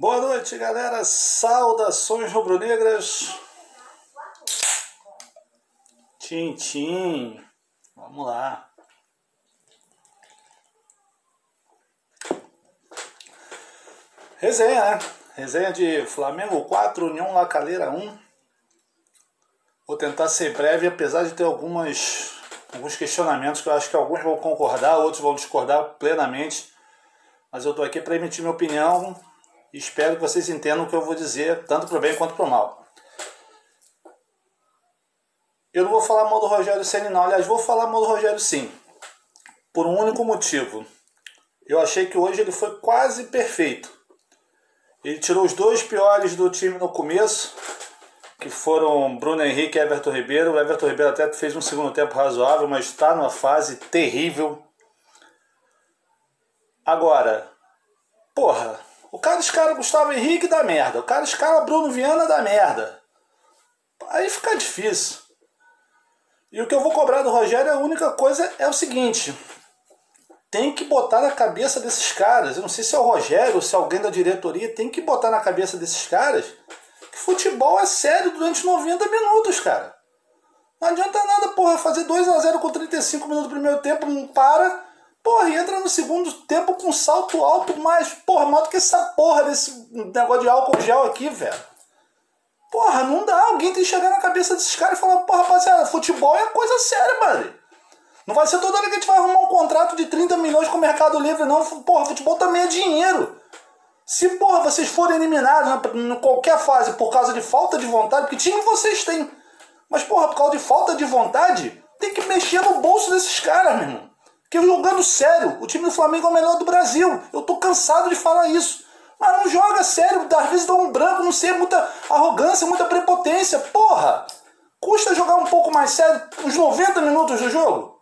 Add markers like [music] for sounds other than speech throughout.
Boa noite, galera. Saudações rubro-negras. Tintim. Vamos lá. Resenha, né? Resenha de Flamengo 4, União Lacaleira 1. Vou tentar ser breve, apesar de ter algumas, alguns questionamentos que eu acho que alguns vão concordar, outros vão discordar plenamente. Mas eu estou aqui para emitir minha opinião espero que vocês entendam o que eu vou dizer, tanto para o bem quanto para o mal. Eu não vou falar mal do Rogério Senna não, aliás, vou falar mal do Rogério sim. Por um único motivo. Eu achei que hoje ele foi quase perfeito. Ele tirou os dois piores do time no começo, que foram Bruno Henrique e Everton Ribeiro. O Everton Ribeiro até fez um segundo tempo razoável, mas está numa fase terrível. Agora, porra, o cara escala Gustavo Henrique dá merda, o cara escala Bruno Viana dá merda. Aí fica difícil. E o que eu vou cobrar do Rogério, a única coisa é o seguinte: tem que botar na cabeça desses caras. Eu não sei se é o Rogério ou se é alguém da diretoria, tem que botar na cabeça desses caras que futebol é sério durante 90 minutos, cara. Não adianta nada, porra, fazer 2 a 0 com 35 minutos do primeiro tempo, não para. Porra, e entra no segundo tempo com salto alto, mais, porra, maior do que essa porra desse negócio de álcool gel aqui, velho. Porra, não dá. Alguém tem que chegar na cabeça desses caras e falar, porra, rapaziada, futebol é coisa séria, mano. Não vai ser toda hora que a gente vai arrumar um contrato de 30 milhões com o Mercado Livre, não. Porra, futebol também é dinheiro. Se, porra, vocês forem eliminados em qualquer fase por causa de falta de vontade, porque time vocês têm. Mas, porra, por causa de falta de vontade, tem que mexer no bolso desses caras, meu irmão. Porque jogando sério, o time do Flamengo é o melhor do Brasil. Eu tô cansado de falar isso. Mas não joga sério, às vezes dá um branco, não sei, muita arrogância, muita prepotência. Porra! Custa jogar um pouco mais sério uns 90 minutos do jogo?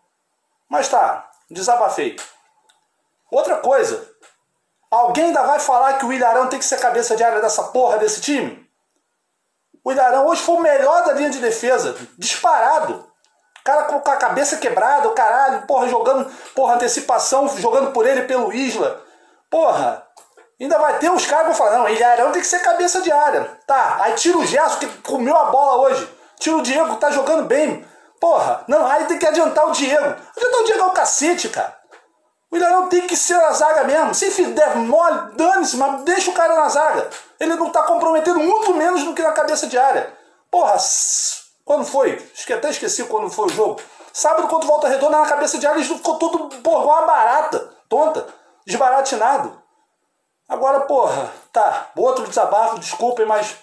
Mas tá, desabafei. Outra coisa, alguém ainda vai falar que o Ilharão tem que ser cabeça de área dessa porra desse time? O Ilharão hoje foi o melhor da linha de defesa, disparado. Cara com a cabeça quebrada, o caralho, porra, jogando, porra, antecipação, jogando por ele pelo Isla. Porra, Ainda vai ter os caras que vão falar, não, Ilharão tem que ser cabeça de área. Tá, aí tira o Gerson que comeu a bola hoje. Tira o Diego que tá jogando bem. Porra, não, aí tem que adiantar o Diego. Adiantar o Diego é o cacete, cara. O Ilharão tem que ser na zaga mesmo. Se der mole, dane-se, mas deixa o cara na zaga. Ele não tá comprometendo muito menos do que na cabeça de área. Porra, quando foi? Até esqueci quando foi o jogo. Sábado, quando volta redonda na cabeça de ele ficou todo, porra, uma barata, tonta, desbaratinado. Agora, porra, tá, outro desabafo, desculpem, mas.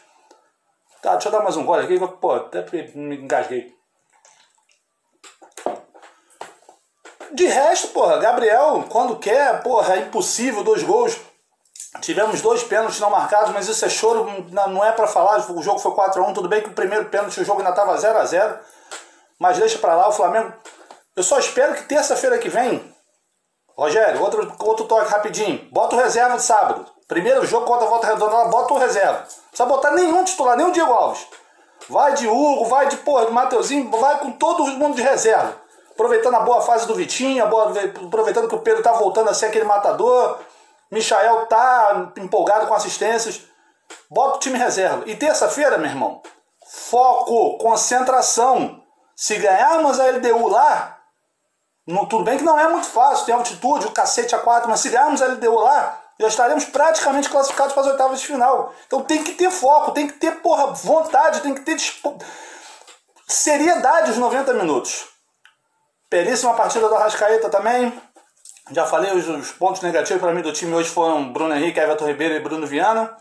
Tá, deixa eu dar mais um gole aqui, pô, até me engasguei. De resto, porra, Gabriel, quando quer, porra, é impossível, dois gols. Tivemos dois pênaltis não marcados, mas isso é choro, não é para falar. O jogo foi 4x1, tudo bem que o primeiro pênalti o jogo ainda tava 0x0. Mas deixa pra lá, o Flamengo. Eu só espero que terça-feira que vem Rogério, outro, outro toque rapidinho. Bota o reserva de sábado. Primeiro jogo contra a volta redonda, bota o reserva. Não precisa botar nenhum titular, nem o Diego Alves. Vai de Hugo, vai de porra, de Mateuzinho, vai com todo mundo de reserva. Aproveitando a boa fase do Vitinho, boa, aproveitando que o Pedro tá voltando a ser aquele matador. Michael tá empolgado com assistências. Bota o time reserva. E terça-feira, meu irmão, foco, concentração. Se ganharmos a LDU lá, no, tudo bem que não é muito fácil, tem altitude, o cacete a 4, mas se ganharmos a LDU lá, já estaremos praticamente classificados para as oitavas de final. Então tem que ter foco, tem que ter porra, vontade, tem que ter seriedade os 90 minutos. Belíssima partida do Arrascaeta também. Já falei, os, os pontos negativos para mim do time hoje foram Bruno Henrique, Everton Ribeiro e Bruno Viana.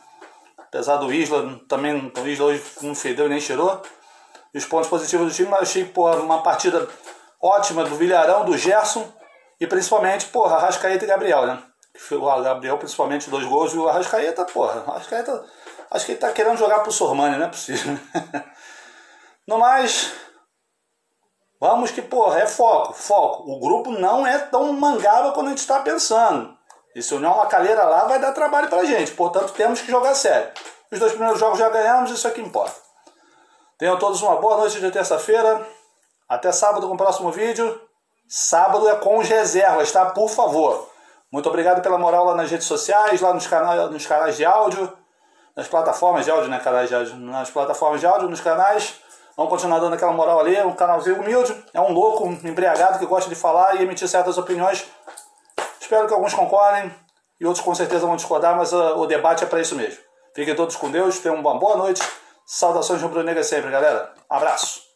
Apesar do Isla, também o Isla hoje não fedeu nem cheirou. E os pontos positivos do time, mas achei porra, uma partida ótima do Vilharão, do Gerson e principalmente, porra, Arrascaeta e Gabriel, né? O Gabriel, principalmente, dois gols e o Arrascaeta, porra, Arrascaeta, acho que ele tá querendo jogar pro Sormani, não é possível. [laughs] no mais, vamos que, porra, é foco, foco. O grupo não é tão mangaba quanto a gente está pensando. E se União Lacalheira lá vai dar trabalho pra gente, portanto temos que jogar sério. Os dois primeiros jogos já ganhamos, isso é que importa. Tenham todos uma boa noite de terça-feira. Até sábado com o próximo vídeo. Sábado é com os reservas, tá? Por favor. Muito obrigado pela moral lá nas redes sociais, lá nos canais, nos canais de áudio. nas plataformas de áudio, né, canais de áudio, nas plataformas de áudio, nos canais. Vamos continuar dando aquela moral ali, um canalzinho humilde. É um louco, um embriagado que gosta de falar e emitir certas opiniões. Espero que alguns concordem e outros com certeza vão discordar, mas uh, o debate é para isso mesmo. Fiquem todos com Deus, tenham uma boa noite. Saudações rubro-negras sempre, galera. Abraço.